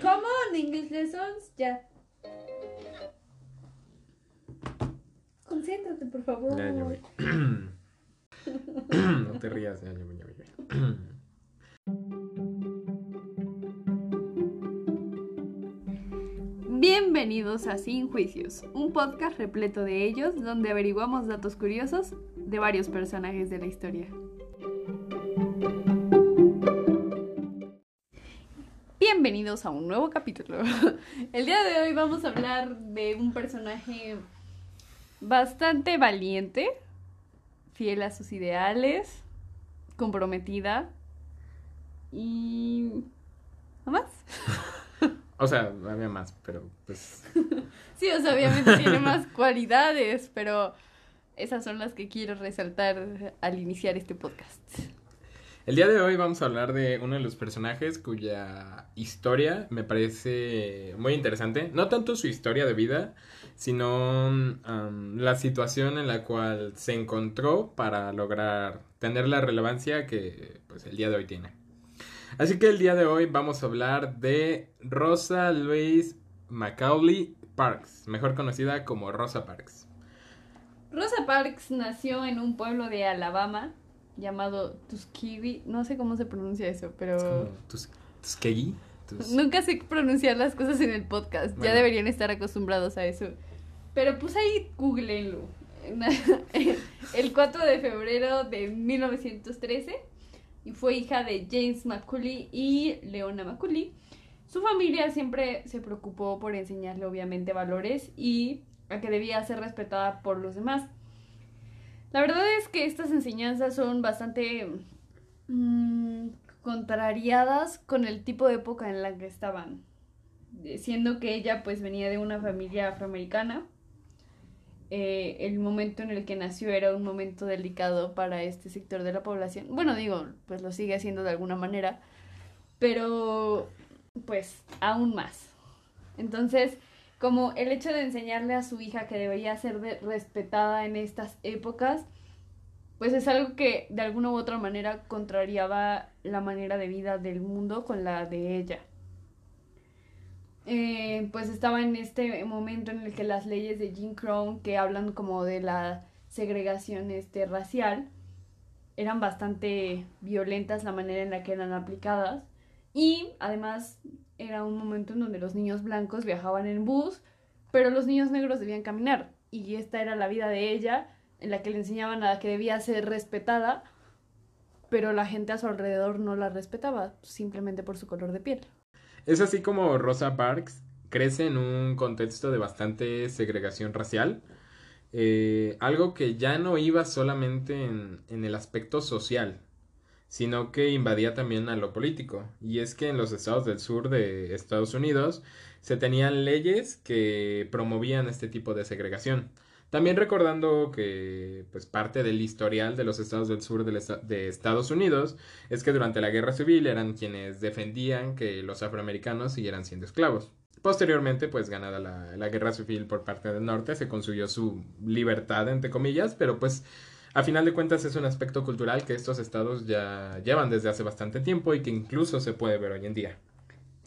Come on, English lessons, ya. Concéntrate, por favor. Ya, ya voy. no te rías, ya, ya voy, ya voy, ya voy. Bienvenidos a Sin Juicios, un podcast repleto de ellos donde averiguamos datos curiosos de varios personajes de la historia. Bienvenidos a un nuevo capítulo. El día de hoy vamos a hablar de un personaje bastante valiente, fiel a sus ideales, comprometida y... ¿Nada más? O sea, había más, pero pues. Sí, o sea, obviamente tiene más cualidades, pero esas son las que quiero resaltar al iniciar este podcast. El día de hoy vamos a hablar de uno de los personajes cuya historia me parece muy interesante. No tanto su historia de vida, sino la situación en la cual se encontró para lograr tener la relevancia que pues el día de hoy tiene. Así que el día de hoy vamos a hablar de Rosa Louise Macaulay Parks, mejor conocida como Rosa Parks. Rosa Parks nació en un pueblo de Alabama llamado Tuskegee. No sé cómo se pronuncia eso, pero... Es Tuskegee. Tus- Nunca sé pronunciar las cosas en el podcast. Ya Bueno. deberían estar acostumbrados a eso. Pero pues ahí googleenlo. El 4 de febrero de 1913. Y fue hija de James Macaulay y Leona Macaulay. Su familia siempre se preocupó por enseñarle obviamente valores y a que debía ser respetada por los demás. La verdad es que estas enseñanzas son bastante mm, contrariadas con el tipo de época en la que estaban. Eh, Siendo que ella pues venía de una familia afroamericana. Eh, el momento en el que nació era un momento delicado para este sector de la población. Bueno, digo, pues lo sigue haciendo de alguna manera. Pero pues aún más. Entonces, como el hecho de enseñarle a su hija que debería ser respetada en estas épocas, pues es algo que de alguna u otra manera contrariaba la manera de vida del mundo con la de ella. Eh, pues estaba en este momento en el que las leyes de Jim Crow, que hablan como de la segregación este, racial, eran bastante violentas la manera en la que eran aplicadas. Y además era un momento en donde los niños blancos viajaban en bus, pero los niños negros debían caminar. Y esta era la vida de ella, en la que le enseñaban a que debía ser respetada, pero la gente a su alrededor no la respetaba, simplemente por su color de piel. Es así como Rosa Parks crece en un contexto de bastante segregación racial. eh, algo que ya no iba solamente en, en el aspecto social, sino que invadía también a lo político. Y es que en los estados del sur de Estados Unidos se tenían leyes que promovían este tipo de segregación. También recordando que pues parte del historial de los estados del sur de Estados Unidos es que durante la guerra civil eran quienes defendían que los afroamericanos siguieran siendo esclavos. Posteriormente, pues ganada la, la guerra civil por parte del norte, se consiguió su libertad, entre comillas, pero pues a final de cuentas es un aspecto cultural que estos estados ya llevan desde hace bastante tiempo y que incluso se puede ver hoy en día.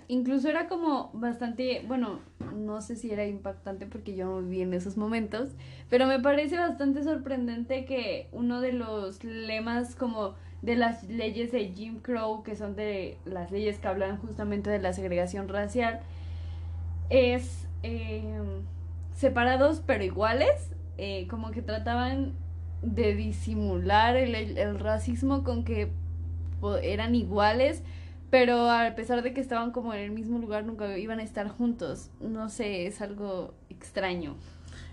Incluso era como bastante, bueno, no sé si era impactante porque yo no viví en esos momentos, pero me parece bastante sorprendente que uno de los lemas como de las leyes de Jim Crow, que son de las leyes que hablan justamente de la segregación racial, es eh, separados pero iguales, eh, como que trataban de disimular el, el- racismo con que eran iguales, pero a pesar de que estaban como en el mismo lugar, nunca iban a estar juntos. No sé, es algo extraño.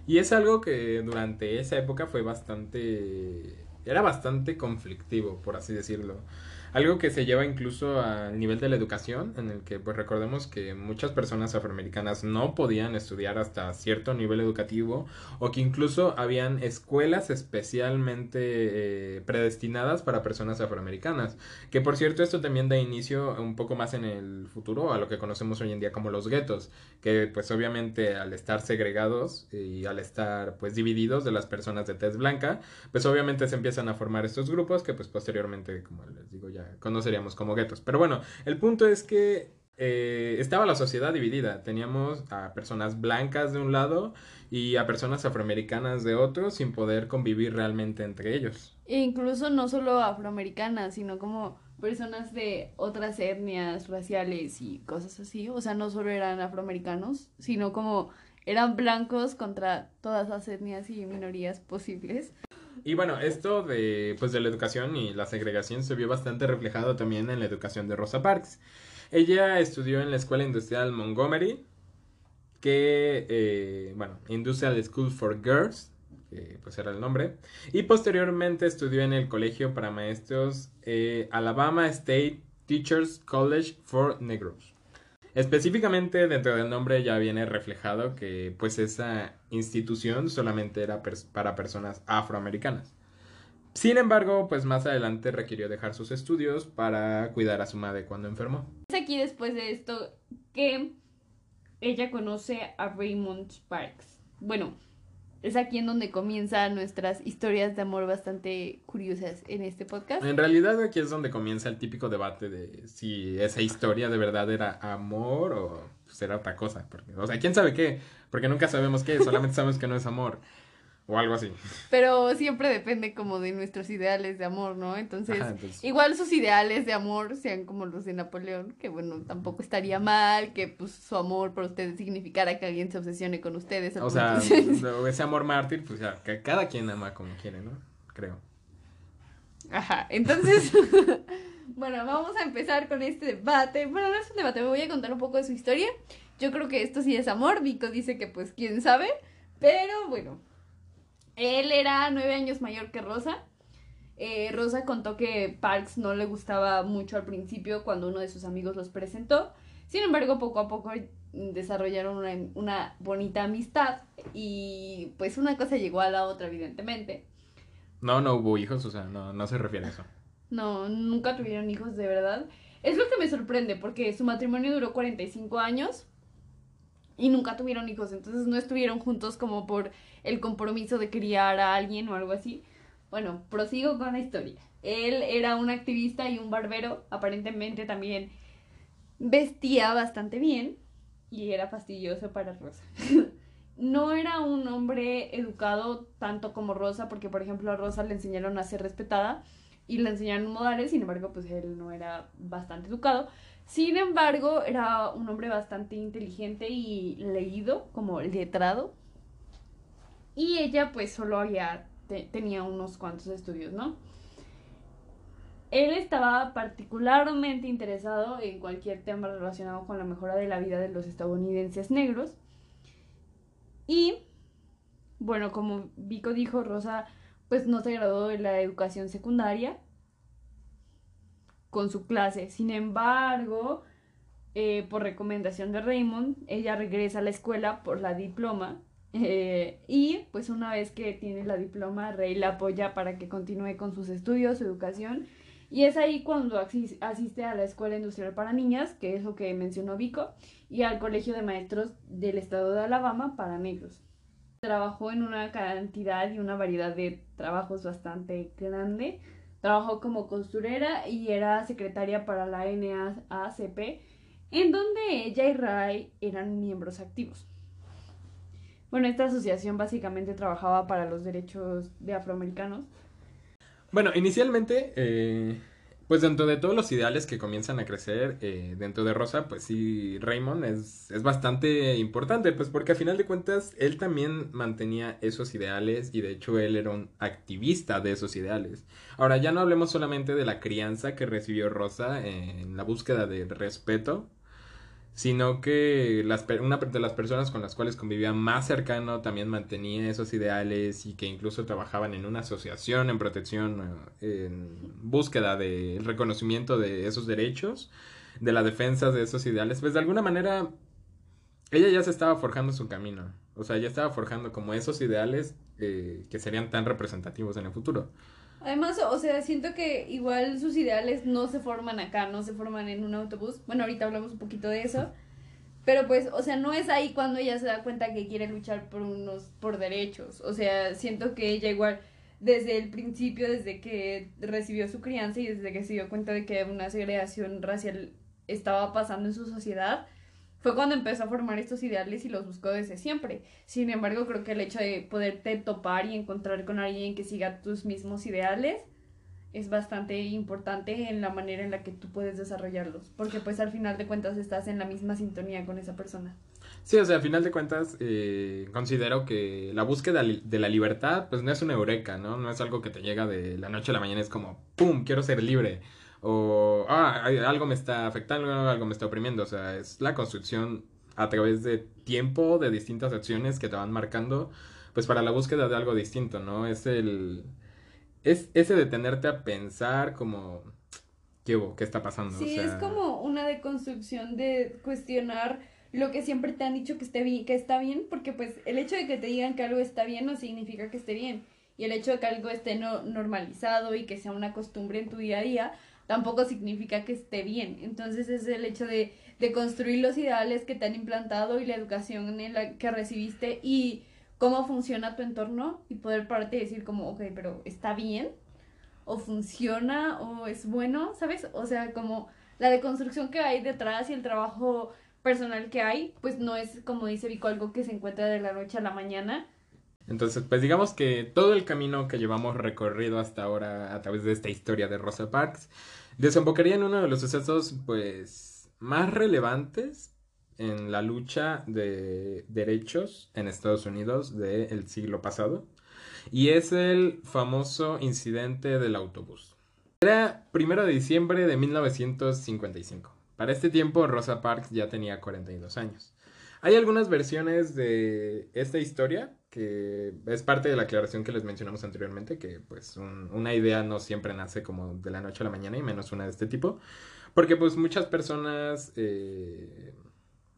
Y es algo que durante esa época fue bastante... era bastante conflictivo, por así decirlo. Algo que se lleva incluso al nivel de la educación, en el que pues recordemos que muchas personas afroamericanas no podían estudiar hasta cierto nivel educativo o que incluso habían escuelas especialmente eh, predestinadas para personas afroamericanas. Que por cierto esto también da inicio un poco más en el futuro a lo que conocemos hoy en día como los guetos, que pues obviamente al estar segregados y al estar pues divididos de las personas de tez blanca, pues obviamente se empiezan a formar estos grupos que pues posteriormente, como les digo, ya conoceríamos como guetos. Pero bueno, el punto es que eh, estaba la sociedad dividida. Teníamos a personas blancas de un lado y a personas afroamericanas de otro sin poder convivir realmente entre ellos. E incluso no solo afroamericanas, sino como personas de otras etnias raciales y cosas así. O sea, no solo eran afroamericanos, sino como eran blancos contra todas las etnias y minorías posibles. Y bueno, esto de, pues, de la educación y la segregación se vio bastante reflejado también en la educación de Rosa Parks. Ella estudió en la Escuela Industrial Montgomery, que, eh, bueno, Industrial School for Girls, que pues era el nombre, y posteriormente estudió en el Colegio para Maestros eh, Alabama State Teachers College for Negros. Específicamente dentro del nombre ya viene reflejado que pues esa institución solamente era para personas afroamericanas. Sin embargo, pues más adelante requirió dejar sus estudios para cuidar a su madre cuando enfermó. Es aquí después de esto que ella conoce a Raymond Sparks. Bueno, es aquí en donde comienzan nuestras historias de amor bastante curiosas en este podcast. En realidad aquí es donde comienza el típico debate de si esa historia de verdad era amor o era otra cosa. Porque, o sea, ¿quién sabe qué? Porque nunca sabemos qué, solamente sabemos que no es amor. O algo así. Pero siempre depende como de nuestros ideales de amor, ¿no? Entonces, igual sus ideales de amor sean como los de Napoleón, que bueno, tampoco estaría mal que pues su amor por ustedes significara que alguien se obsesione con ustedes. O sea, ese amor mártir, pues ya, que cada quien ama como quiere, ¿no? Creo. Ajá, entonces, bueno, vamos a empezar con este debate. Bueno, no es un debate, me voy a contar un poco de su historia. Yo creo que esto sí es amor, Vico dice que pues quién sabe, pero bueno, él era nueve años mayor que Rosa. Eh, Rosa contó que Parks no le gustaba mucho al principio cuando uno de sus amigos los presentó. Sin embargo, poco a poco desarrollaron una, bonita amistad y pues una cosa llegó a la otra, evidentemente. No, no hubo hijos, o sea, no, no se refiere a eso. No, nunca tuvieron hijos de verdad. Es lo que me sorprende porque su matrimonio duró 45 años y nunca tuvieron hijos, entonces no estuvieron juntos como por el compromiso de criar a alguien o algo así. Bueno, prosigo con la historia. Él era un activista y un barbero, aparentemente también vestía bastante bien y era fastidioso para Rosa. no era un hombre educado tanto como Rosa, porque por ejemplo a Rosa le enseñaron a ser respetada y le enseñaron modales, sin embargo pues él no era bastante educado. Sin embargo, era un hombre bastante inteligente y leído, como letrado. Y ella pues solo había, tenía unos cuantos estudios, ¿no? Él estaba particularmente interesado en cualquier tema relacionado con la mejora de la vida de los estadounidenses negros. Y, bueno, como Vico dijo, Rosa pues no se graduó de la educación secundaria con su clase. Sin embargo, eh, por recomendación de Raymond, ella regresa a la escuela por la diploma. Eh, y pues una vez que tiene la diploma, Rey la apoya para que continúe con sus estudios, su educación. Y es ahí cuando asiste a la Escuela Industrial para Niñas, que es lo que mencionó Vico, y al Colegio de Maestros del Estado de Alabama para negros. Trabajó en una cantidad y una variedad de trabajos bastante grande, Trabajó como costurera y era secretaria para la NAACP, en donde ella y Ray eran miembros activos. Bueno, esta asociación básicamente trabajaba para los derechos de afroamericanos. Bueno, inicialmente eh, pues dentro de todos los ideales que comienzan a crecer eh, dentro de Rosa, pues sí, Raymond es, es, bastante importante, pues porque a final de cuentas él también mantenía esos ideales y de hecho él era un activista de esos ideales. Ahora ya no hablemos solamente de la crianza que recibió Rosa en la búsqueda de respeto sino que las, una de las personas con las cuales convivía más cercano también mantenía esos ideales y que incluso trabajaban en una asociación en protección, eh, en búsqueda del reconocimiento de esos derechos, de la defensa de esos ideales, pues de alguna manera ella ya se estaba forjando su camino, o sea, ya estaba forjando como esos ideales eh, que serían tan representativos en el futuro. Además, o sea, siento que igual sus ideales no se forman acá, no se forman en un autobús. Bueno, ahorita hablamos un poquito de eso. Pero pues, o sea, no es ahí cuando ella se da cuenta que quiere luchar por unos, por derechos. O sea, siento que ella igual desde el principio, desde que recibió su crianza y desde que se dio cuenta de que una segregación racial estaba pasando en su sociedad, fue cuando empezó a formar estos ideales y los buscó desde siempre. Sin embargo, creo que el hecho de poderte topar y encontrar con alguien que siga tus mismos ideales es bastante importante en la manera en la que tú puedes desarrollarlos, porque pues al final de cuentas estás en la misma sintonía con esa persona. Sí, o sea, al final de cuentas eh, considero que la búsqueda de la libertad pues no es una eureka, ¿no? No es algo que te llega de la noche a la mañana, es como, ¡pum!, quiero ser libre. O, ah, algo me está afectando, algo me está oprimiendo. O sea, es la construcción a través de tiempo, de distintas acciones que te van marcando, pues para la búsqueda de algo distinto, ¿no? Es el es ese detenerte a pensar como, ¿qué? ¿Qué está pasando? Sí, es como una deconstrucción de cuestionar lo que siempre te han dicho que, esté bien, que está bien, porque pues el hecho de que te digan que algo está bien no significa que esté bien. Y el hecho de que algo esté no, normalizado y que sea una costumbre en tu día a día, tampoco significa que esté bien. Entonces es el hecho de, de construir los ideales que te han implantado y la educación en la que recibiste y cómo funciona tu entorno y poder pararte y decir como, ok, pero ¿está bien? ¿O funciona? ¿O es bueno? ¿Sabes? O sea, como la deconstrucción que hay detrás y el trabajo personal que hay, pues no es, como dice Vico, algo que se encuentra de la noche a la mañana. Entonces, pues digamos que todo el camino que llevamos recorrido hasta ahora a través de esta historia de Rosa Parks desembocaría en uno de los sucesos, pues, más relevantes en la lucha de derechos en Estados Unidos del siglo pasado. Y es el famoso incidente del autobús. Era primero de diciembre de 1955. Para este tiempo Rosa Parks ya tenía 42 años. Hay algunas versiones de esta historia que es parte de la aclaración que les mencionamos anteriormente, que pues una idea no siempre nace como de la noche a la mañana y menos una de este tipo, porque pues muchas personas eh,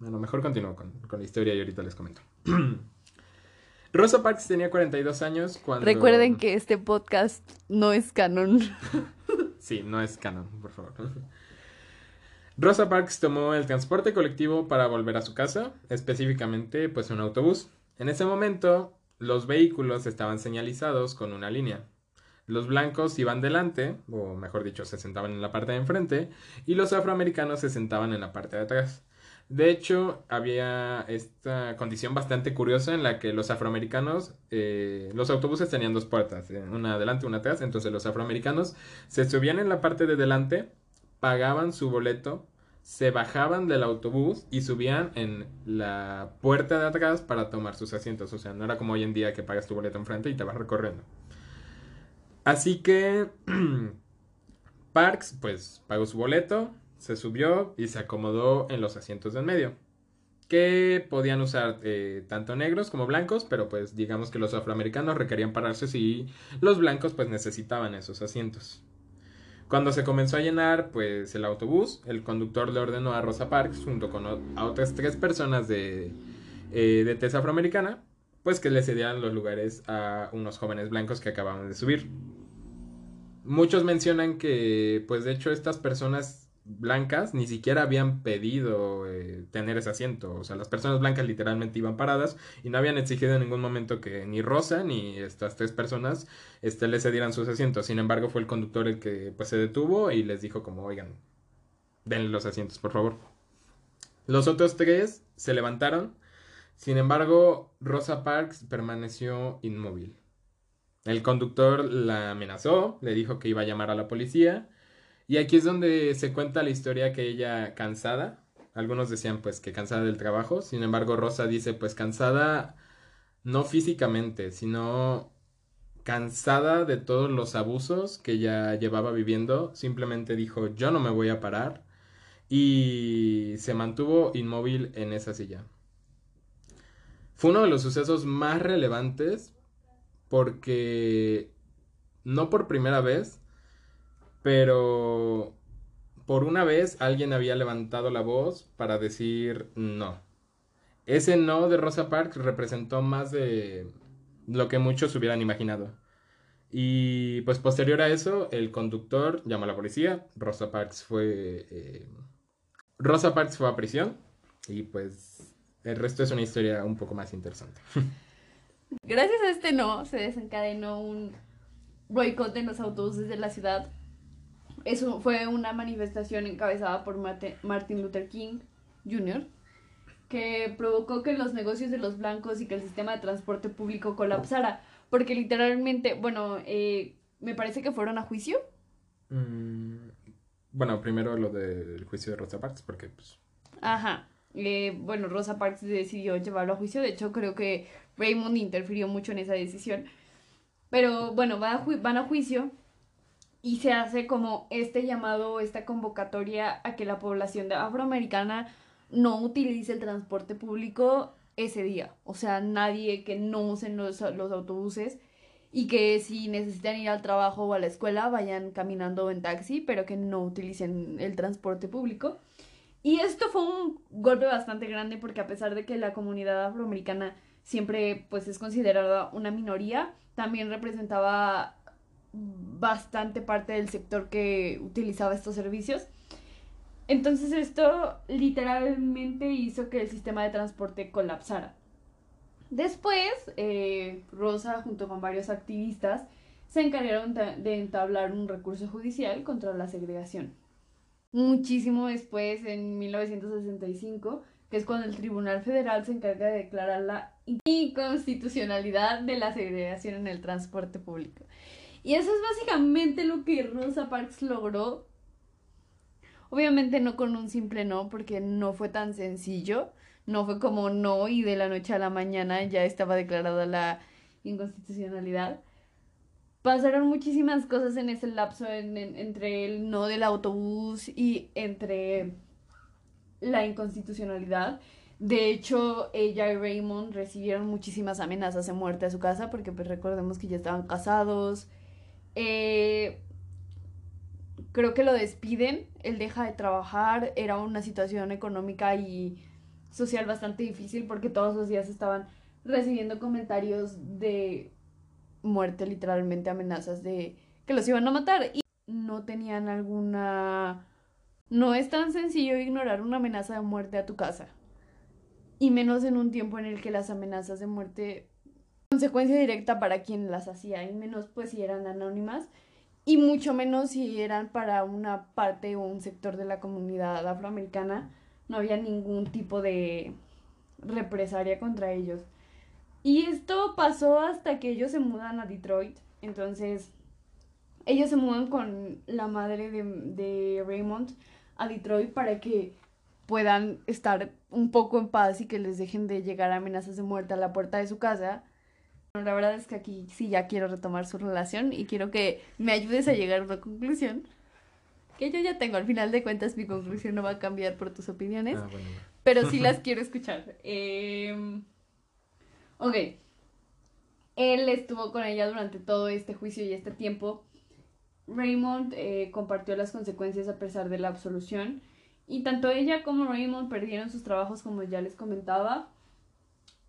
bueno, mejor continúo con, la historia y ahorita les comento. Rosa Parks tenía 42 años cuando... Recuerden que este podcast no es canon. sí, no es canon, por favor. Rosa Parks tomó el transporte colectivo para volver a su casa, específicamente pues un autobús. En ese momento, los vehículos estaban señalizados con una línea. Los blancos iban delante, o mejor dicho, se sentaban en la parte de enfrente, y los afroamericanos se sentaban en la parte de atrás. De hecho, había esta condición bastante curiosa en la que los afroamericanos, eh, los autobuses tenían dos puertas, eh, una adelante, una atrás, entonces los afroamericanos se subían en la parte de delante, pagaban su boleto, se bajaban del autobús y subían en la puerta de atrás para tomar sus asientos. O sea, no era como hoy en día que pagas tu boleto enfrente y te vas recorriendo. Así que Parks, pues, pagó su boleto, se subió y se acomodó en los asientos del medio, que podían usar eh, tanto negros como blancos, pero pues digamos que los afroamericanos requerían pararse si los blancos pues necesitaban esos asientos. Cuando se comenzó a llenar pues el autobús, el conductor le ordenó a Rosa Parks junto con otras tres personas de, eh, de tez afroamericana pues que le cedieran los lugares a unos jóvenes blancos que acababan de subir. Muchos mencionan que pues de hecho estas personas blancas ni siquiera habían pedido eh, tener ese asiento. O sea, las personas blancas literalmente iban paradas y no habían exigido en ningún momento que ni Rosa ni estas tres personas este, les cedieran sus asientos. Sin embargo, fue el conductor el que pues se detuvo y les dijo como, oigan, denle los asientos, por favor. Los otros tres se levantaron. Sin embargo, Rosa Parks permaneció inmóvil. El conductor la amenazó, le dijo que iba a llamar a la policía y aquí es donde se cuenta la historia que ella cansada, algunos decían pues que cansada del trabajo, sin embargo Rosa dice pues cansada no físicamente, sino cansada de todos los abusos que ella llevaba viviendo, simplemente dijo yo no me voy a parar y se mantuvo inmóvil en esa silla. Fue uno de los sucesos más relevantes porque no por primera vez pero por una vez alguien había levantado la voz para decir no. Ese no de Rosa Parks representó más de lo que muchos hubieran imaginado. Y pues posterior a eso, el conductor llamó a la policía. Rosa Parks fue. Eh, Rosa Parks fue a prisión. Y pues el resto es una historia un poco más interesante. Gracias a este no, se desencadenó un boicot en los autobuses de la ciudad Eso fue una manifestación encabezada por Martin Luther King Jr., que provocó que los negocios de los blancos y que el sistema de transporte público colapsara, porque literalmente, bueno, eh, me parece que fueron a juicio. Mm, bueno, primero lo del juicio de Rosa Parks, porque pues... Ajá. Eh, bueno, Rosa Parks decidió llevarlo a juicio, de hecho creo que Raymond interfirió mucho en esa decisión. Pero bueno, van a, van a juicio y se hace como este llamado, esta convocatoria a que la población afroamericana no utilice el transporte público ese día. O sea, nadie que no usen los, los autobuses y que si necesitan ir al trabajo o a la escuela vayan caminando en taxi, pero que no utilicen el transporte público. Y esto fue un golpe bastante grande porque a pesar de que la comunidad afroamericana siempre pues es considerada una minoría, también representaba bastante parte del sector que utilizaba estos servicios. Entonces esto literalmente hizo que el sistema de transporte colapsara. Después, eh, Rosa, junto con varios activistas, se encargaron de entablar un recurso judicial contra la segregación. Muchísimo después, en 1965, que es cuando el Tribunal Federal se encarga de declarar la inconstitucionalidad de la segregación en el transporte público. Y eso es básicamente lo que Rosa Parks logró. Obviamente no con un simple no, porque no fue tan sencillo. No fue como no y de la noche a la mañana ya estaba declarada la inconstitucionalidad. Pasaron muchísimas cosas en ese lapso entre el no del autobús y entre la inconstitucionalidad. De hecho, ella y Raymond recibieron muchísimas amenazas de muerte a su casa porque pues recordemos que ya estaban casados. Eh, creo que lo despiden, él deja de trabajar, era una situación económica y social bastante difícil porque todos los días estaban recibiendo comentarios de muerte, literalmente amenazas de que los iban a matar y no tenían alguna no es tan sencillo ignorar una amenaza de muerte a tu casa. Y menos en un tiempo en el que las amenazas de muerte consecuencia directa para quien las hacía, y menos pues si eran anónimas, y mucho menos si eran para una parte o un sector de la comunidad afroamericana, no había ningún tipo de represalia contra ellos. Y esto pasó hasta que ellos se mudan a Detroit, entonces ellos se mudan con la madre de, de Raymond a Detroit para que puedan estar un poco en paz y que les dejen de llegar amenazas de muerte a la puerta de su casa. La verdad es que aquí sí ya quiero retomar su relación y quiero que me ayudes a llegar a una conclusión. Que yo ya tengo, al final de cuentas mi conclusión no va a cambiar por tus opiniones, ah, pero sí las quiero escuchar. Eh... Ok, él estuvo con ella durante todo este juicio y este tiempo. Raymond eh, compartió las consecuencias a pesar de la absolución. Y tanto ella como Raymond perdieron sus trabajos como ya les comentaba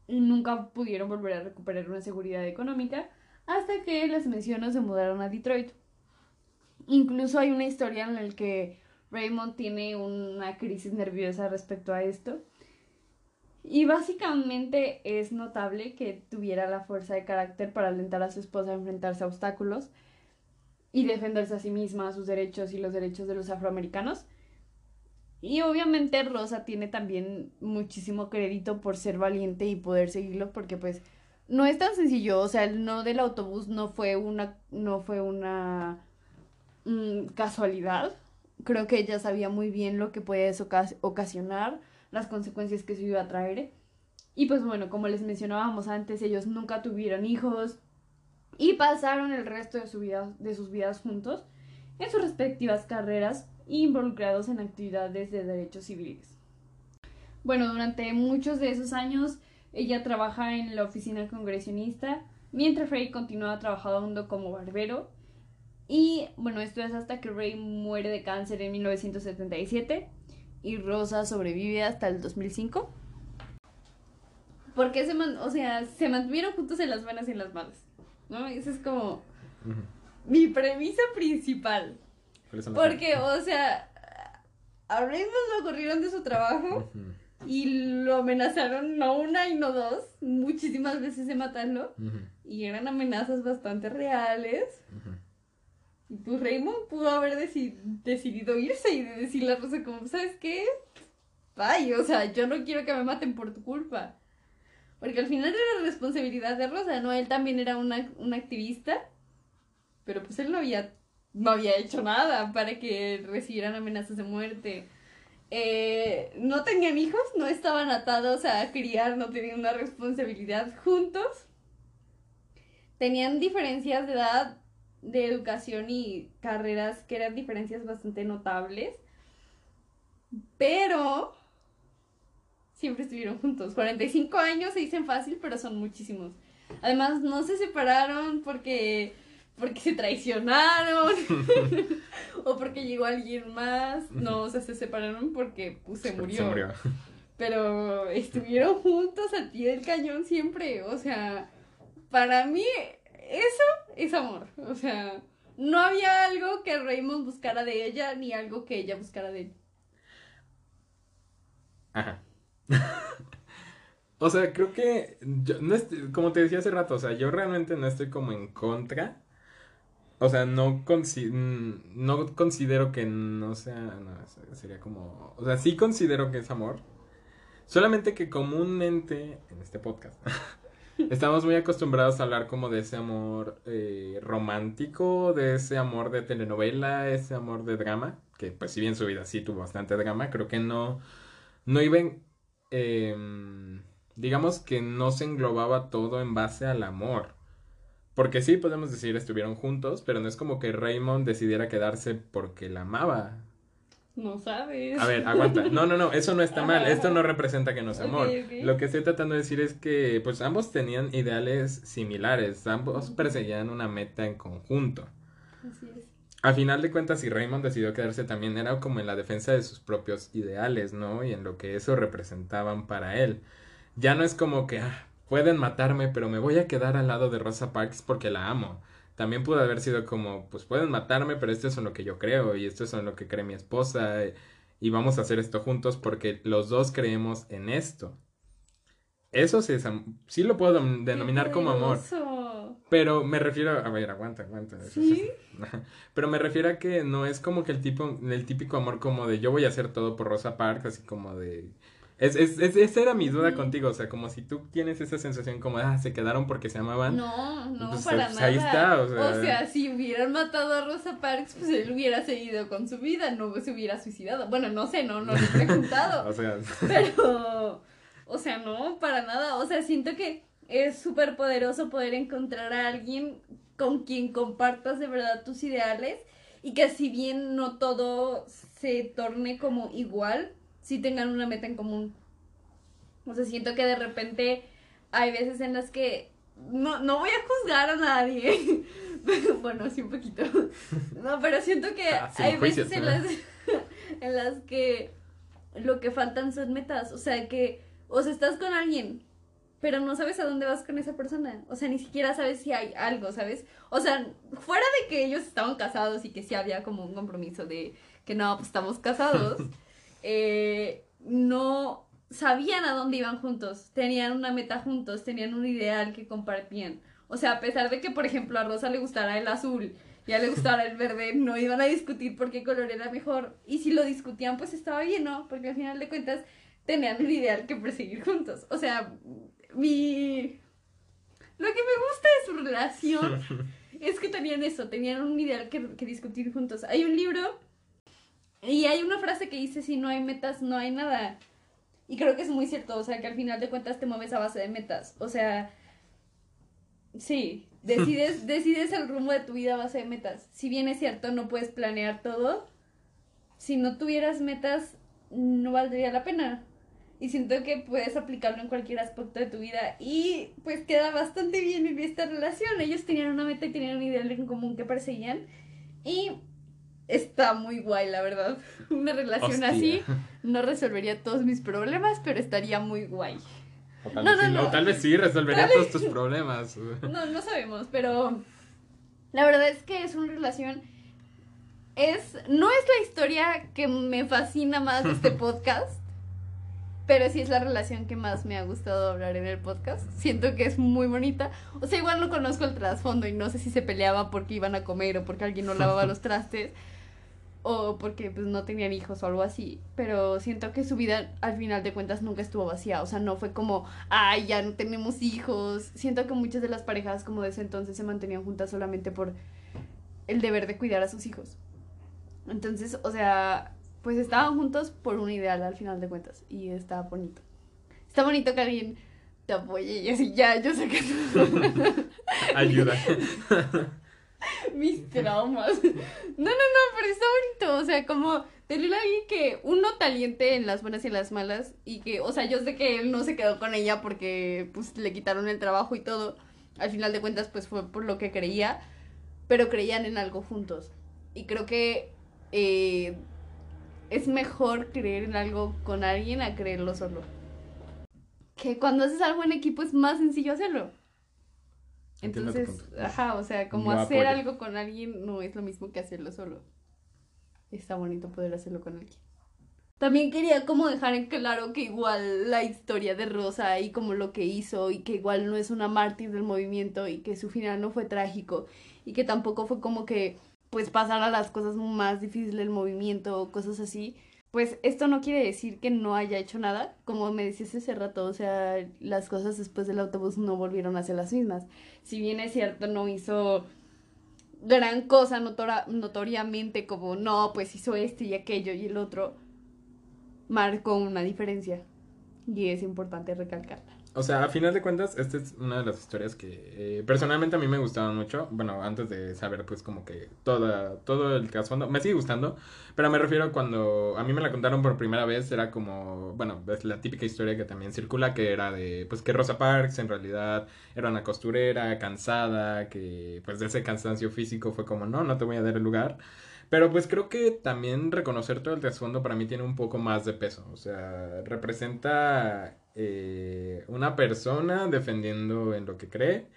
nunca pudieron volver a recuperar una seguridad económica hasta que les menciono se mudaron a Detroit. Incluso hay una historia en la que Raymond tiene una crisis nerviosa respecto a esto. Y básicamente es notable que tuviera la fuerza de carácter para alentar a su esposa a enfrentarse a obstáculos y defenderse a sí misma, sus derechos y los derechos de los afroamericanos. Y obviamente Rosa tiene también muchísimo crédito por ser valiente y poder seguirlo porque pues no es tan sencillo, o sea, el no del autobús no fue una no fue una mm, casualidad. Creo que ella sabía muy bien lo que puede ocasionar, las consecuencias que se iba a traer. Y pues bueno, como les mencionábamos antes, ellos nunca tuvieron hijos, y pasaron el resto de, su vida, de sus vidas juntos en sus respectivas carreras involucrados en actividades de derechos civiles. Bueno, durante muchos de esos años ella trabaja en la oficina congresionista, mientras Ray continúa trabajando como barbero. Y bueno, esto es hasta que Ray muere de cáncer en 1977 y Rosa sobrevive hasta el 2005. Porque se, o sea, se mantuvieron juntos en las buenas y en las malas. ¿no? Esa es como mi premisa principal. Porque, o sea, a Raymond lo corrieron de su trabajo y lo amenazaron no una y no dos, muchísimas veces de matarlo. Y eran amenazas bastante reales. Y pues Raymond pudo haber deci- decidido irse y de decirle a Rosa como, ¿sabes qué? Ay, o sea, yo no quiero que me maten por tu culpa. Porque al final era responsabilidad de Rosa, ¿no? Él también era una, un activista, pero pues él no había, no había hecho nada para que recibieran amenazas de muerte. Eh, no tenían hijos, no estaban atados a criar, no tenían una responsabilidad juntos. Tenían diferencias de edad, de educación y carreras que eran diferencias bastante notables. Pero siempre estuvieron juntos. 45 años se dicen fácil, pero son muchísimos. Además, no se separaron porque porque se traicionaron o porque llegó alguien más. No, o sea, se separaron porque pues, se murió. Se murió. Pero estuvieron juntos al pie del cañón siempre. O sea, para mí eso es amor. O sea, no había algo que Raymond buscara de ella ni algo que ella buscara de él. Ajá. o sea, creo que, yo no est- como te decía hace rato, o sea, yo realmente no estoy como en contra. O sea, no, consi- mm, no considero que no sea, no, se- sería como, o sea, sí considero que es amor. Solamente que comúnmente en este podcast estamos muy acostumbrados a hablar como de ese amor eh, romántico, de ese amor de telenovela, ese amor de drama, que pues si bien su vida sí tuvo bastante drama, creo que no no iba en, em, digamos que no se englobaba todo en base al amor. Porque sí, podemos decir, estuvieron juntos, pero no es como que Raymond decidiera quedarse porque la amaba. No sabes. A ver, aguanta. No, no, no, eso no está mal. Esto no representa que no es amor. Lo que estoy tratando de decir es que, pues, ambos tenían ideales similares. Ambos perseguían una meta en conjunto. Así es. A final de cuentas, si Raymond decidió quedarse también era como en la defensa de sus propios ideales, ¿no? Y en lo que eso representaban para él. Ya no es como que, ah, pueden matarme, pero me voy a quedar al lado de Rosa Parks porque la amo. También pudo haber sido como, pues pueden matarme, pero esto es en lo que yo creo y esto es en lo que cree mi esposa y vamos a hacer esto juntos porque los dos creemos en esto. Eso sí, es sí lo puedo denominar como amor. Pero me refiero, a ver, aguanta, aguanta. ¿Sí? Pero me refiero a que no es como que el tipo, el típico amor como de yo voy a hacer todo por Rosa Parks, así como de... Es, es, es- esa era mi duda contigo, o sea, como si tú tienes esa sensación como, ah, se quedaron porque se amaban. No, no, Pues, para pues, nada. ahí está, o sea. si hubieran matado a Rosa Parks, pues él hubiera seguido con su vida, no se hubiera suicidado. Bueno, no sé, no, no lo he preguntado. O sea, Pero, o sea, no, para nada. O sea, siento que es súper poderoso poder encontrar a alguien con quien compartas de verdad tus ideales y que si bien no todo se torne como igual, sí tengan una meta en común. O sea, siento que de repente hay veces en las que no, no voy a juzgar a nadie. bueno, sí un poquito. No, pero siento que Ah, hay veces en las, en las que lo que faltan son metas. O sea, que, o sea, estás con alguien, pero no sabes a dónde vas con esa persona. O sea, ni siquiera sabes si hay algo, ¿sabes? O sea, fuera de que ellos estaban casados y que sí había como un compromiso de que no, pues estamos casados, eh, no sabían a dónde iban juntos, tenían una meta juntos, tenían un ideal que compartían. O sea, a pesar de que, por ejemplo, a Rosa le gustara el azul y a le gustara el verde, no iban a discutir por qué color era mejor. Y si lo discutían, pues estaba bien, ¿no? Porque al final de cuentas tenían un ideal que perseguir juntos. O sea, mi... Lo que me gusta de su relación es que tenían eso, tenían un ideal que, que discutir juntos. Hay un libro y hay una frase que dice, si no hay metas, no hay nada. Y creo que es muy cierto, o sea, que al final de cuentas te mueves a base de metas. O sea, sí, decides, decides el rumbo de tu vida a base de metas. Si bien es cierto, no puedes planear todo, si no tuvieras metas, no valdría la pena. Y siento que puedes aplicarlo en cualquier aspecto de tu vida. Y pues queda bastante bien en esta relación. Ellos tenían una meta y tenían un ideal en común que perseguían. Y está muy guay, la verdad. Una relación Hostia. así no resolvería todos mis problemas, pero estaría muy guay. O tal, No, vez no, sí, no. o tal vez sí resolvería todos tus problemas. No, no sabemos, pero la verdad es que es una relación. Es. No es la historia que me fascina más de este podcast. Pero sí es la relación que más me ha gustado hablar en el podcast. Siento que es muy bonita. O sea, igual no conozco el trasfondo y no sé si se peleaba porque iban a comer o porque alguien no lavaba los trastes o porque pues no tenían hijos o algo así, pero siento que su vida al final de cuentas nunca estuvo vacía, o sea, no fue como, ay, ya no tenemos hijos. Siento que muchas de las parejas como de ese entonces se mantenían juntas solamente por el deber de cuidar a sus hijos. Entonces, o sea, pues estaban juntos por un ideal al final de cuentas y está bonito. Está bonito que alguien te apoye y así, ya, yo sé que Ayuda. Mis traumas. No, no, no, pero está bonito, o sea, como tener a alguien que uno taliente en las buenas y en las malas y que, o sea, yo sé que él no se quedó con ella porque pues le quitaron el trabajo y todo. Al final de cuentas pues fue por lo que creía, pero creían en algo juntos. Y creo que eh, es mejor creer en algo con alguien a creerlo solo. Que cuando haces algo en equipo es más sencillo hacerlo. Entonces, ajá, o sea, como hacer algo con alguien no es lo mismo que hacerlo solo. Está bonito poder hacerlo con alguien. También quería como dejar en claro que igual la historia de Rosa y como lo que hizo y que igual no es una mártir del movimiento y que su final no fue trágico y que tampoco fue como que pues pasara las cosas más difíciles del movimiento cosas así, pues esto no quiere decir que no haya hecho nada, como me decías hace rato, o sea, las cosas después del autobús no volvieron a ser las mismas. Si bien es cierto, no hizo gran cosa notoriamente como, no, pues hizo este y aquello y el otro, marcó una diferencia y es importante recalcarla. O sea, a final de cuentas, esta es una de las historias que eh, personalmente a mí me gustaban mucho. Bueno, antes de saber, pues, como que toda, todo el trasfondo. Me sigue gustando, pero me refiero cuando a mí me la contaron por primera vez, era como, bueno, es la típica historia que también circula, que era de, pues, que Rosa Parks en realidad era una costurera, cansada, que, pues, de ese cansancio físico fue como, no, no te voy a dar el lugar. Pero pues creo que también reconocer todo el trasfondo para mí tiene un poco más de peso. O sea, representa eh, una persona defendiendo en lo que cree.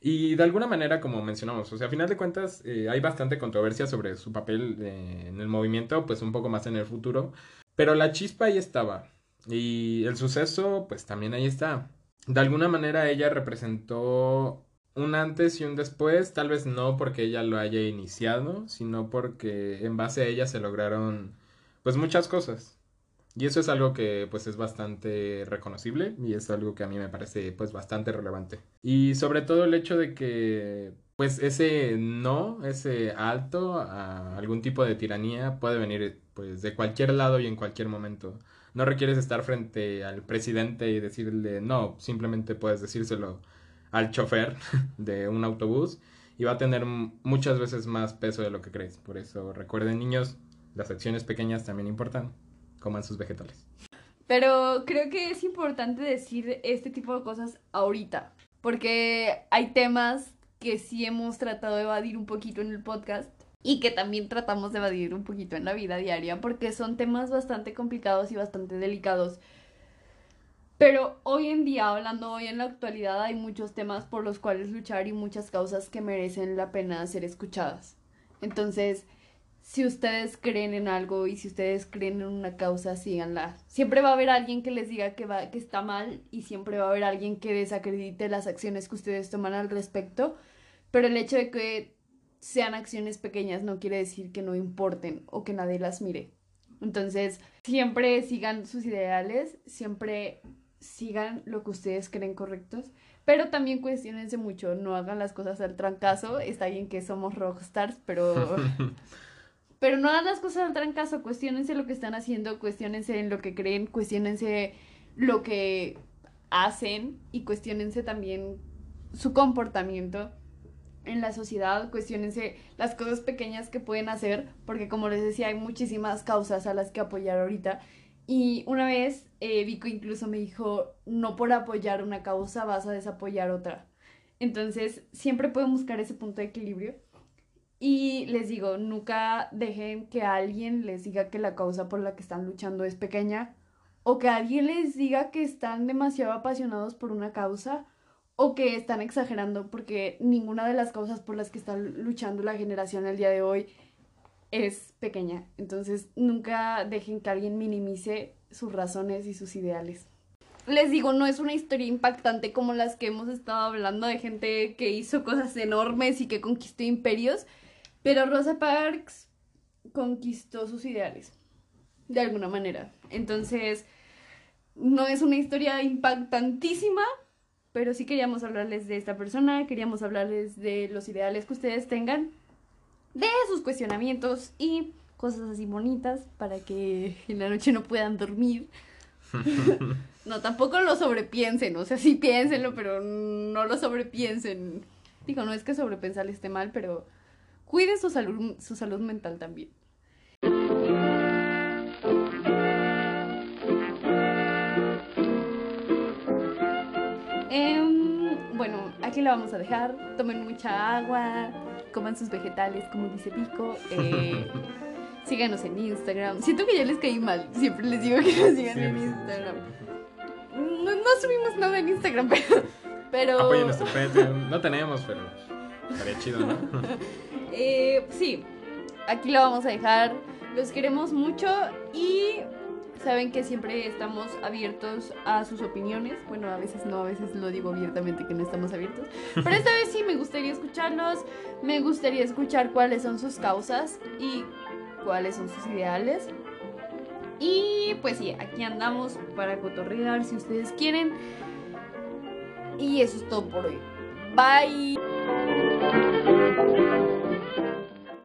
Y de alguna manera, como mencionamos, o sea, a final de cuentas eh, hay bastante controversia sobre su papel eh, en el movimiento, pues un poco más en el futuro. Pero la chispa ahí estaba. Y el suceso, pues también ahí está. De alguna manera ella representó un antes y un después, tal vez no porque ella lo haya iniciado, sino porque en base a ella se lograron pues muchas cosas. Y eso es algo que pues es bastante reconocible y es algo que a mí me parece pues bastante relevante. Y sobre todo el hecho de que pues ese no, ese alto a algún tipo de tiranía puede venir pues de cualquier lado y en cualquier momento. No requieres estar frente al presidente y decirle no, simplemente puedes decírselo al chofer de un autobús y va a tener muchas veces más peso de lo que crees. Por eso recuerden niños, las acciones pequeñas también importan coman sus vegetales. Pero creo que es importante decir este tipo de cosas ahorita, porque hay temas que sí hemos tratado de evadir un poquito en el podcast y que también tratamos de evadir un poquito en la vida diaria, porque son temas bastante complicados y bastante delicados. Pero hoy en día, hablando hoy en la actualidad, hay muchos temas por los cuales luchar y muchas causas que merecen la pena ser escuchadas. Entonces, si ustedes creen en algo y si ustedes creen en una causa, síganla. Siempre va a haber alguien que les diga que, va, que está mal y siempre va a haber alguien que desacredite las acciones que ustedes toman al respecto, pero el hecho de que sean acciones pequeñas no quiere decir que no importen o que nadie las mire. Entonces, siempre sigan sus ideales, siempre sigan lo que ustedes creen correctos, pero también cuestionense mucho, no hagan las cosas al trancazo, está bien que somos rockstars, pero Pero no hagan las cosas al trancazo, cuestionense lo que están haciendo, cuestionense en lo que creen, cuestionense lo que hacen y cuestionense también su comportamiento en la sociedad, cuestionense las cosas pequeñas que pueden hacer, porque como les decía, hay muchísimas causas a las que apoyar ahorita. Y una vez eh, Vico incluso me dijo, no por apoyar una causa vas a desapoyar otra. Entonces, siempre pueden buscar ese punto de equilibrio y les digo, nunca dejen que alguien les diga que la causa por la que están luchando es pequeña o que alguien les diga que están demasiado apasionados por una causa o que están exagerando porque ninguna de las causas por las que está luchando la generación el día de hoy es pequeña. Entonces, nunca dejen que alguien minimice sus razones y sus ideales. Les digo, no es una historia impactante como las que hemos estado hablando de gente que hizo cosas enormes y que conquistó imperios, pero Rosa Parks conquistó sus ideales, de alguna manera. Entonces, no es una historia impactantísima, pero sí queríamos hablarles de esta persona, queríamos hablarles de los ideales que ustedes tengan, de sus cuestionamientos y cosas así bonitas para que en la noche no puedan dormir. no, tampoco lo sobrepiensen, o sea, sí piénsenlo, pero no lo sobrepiensen. Digo, no es que sobrepensar esté mal, pero cuiden su salud, su salud mental también. Em, bueno, aquí la vamos a dejar. Tomen mucha agua, coman sus vegetales, como dice Pico. Eh, síganos en Instagram. Siento que ya les caí mal. Siempre les digo que nos sigan en Instagram. No, no, subimos nada en Instagram, pero. pero... Apoyen nuestro Patreon. No tenemos, pero estaría chido, ¿no? eh, sí, aquí lo vamos a dejar. Los queremos mucho y saben que siempre estamos abiertos a sus opiniones. Bueno, a veces no, a veces lo digo abiertamente que no estamos abiertos. Pero esta vez sí me gustaría escucharlos. Me gustaría escuchar cuáles son sus causas y cuáles son sus ideales. Y pues sí, aquí andamos para cotorrear si ustedes quieren. Y eso es todo por hoy. Bye.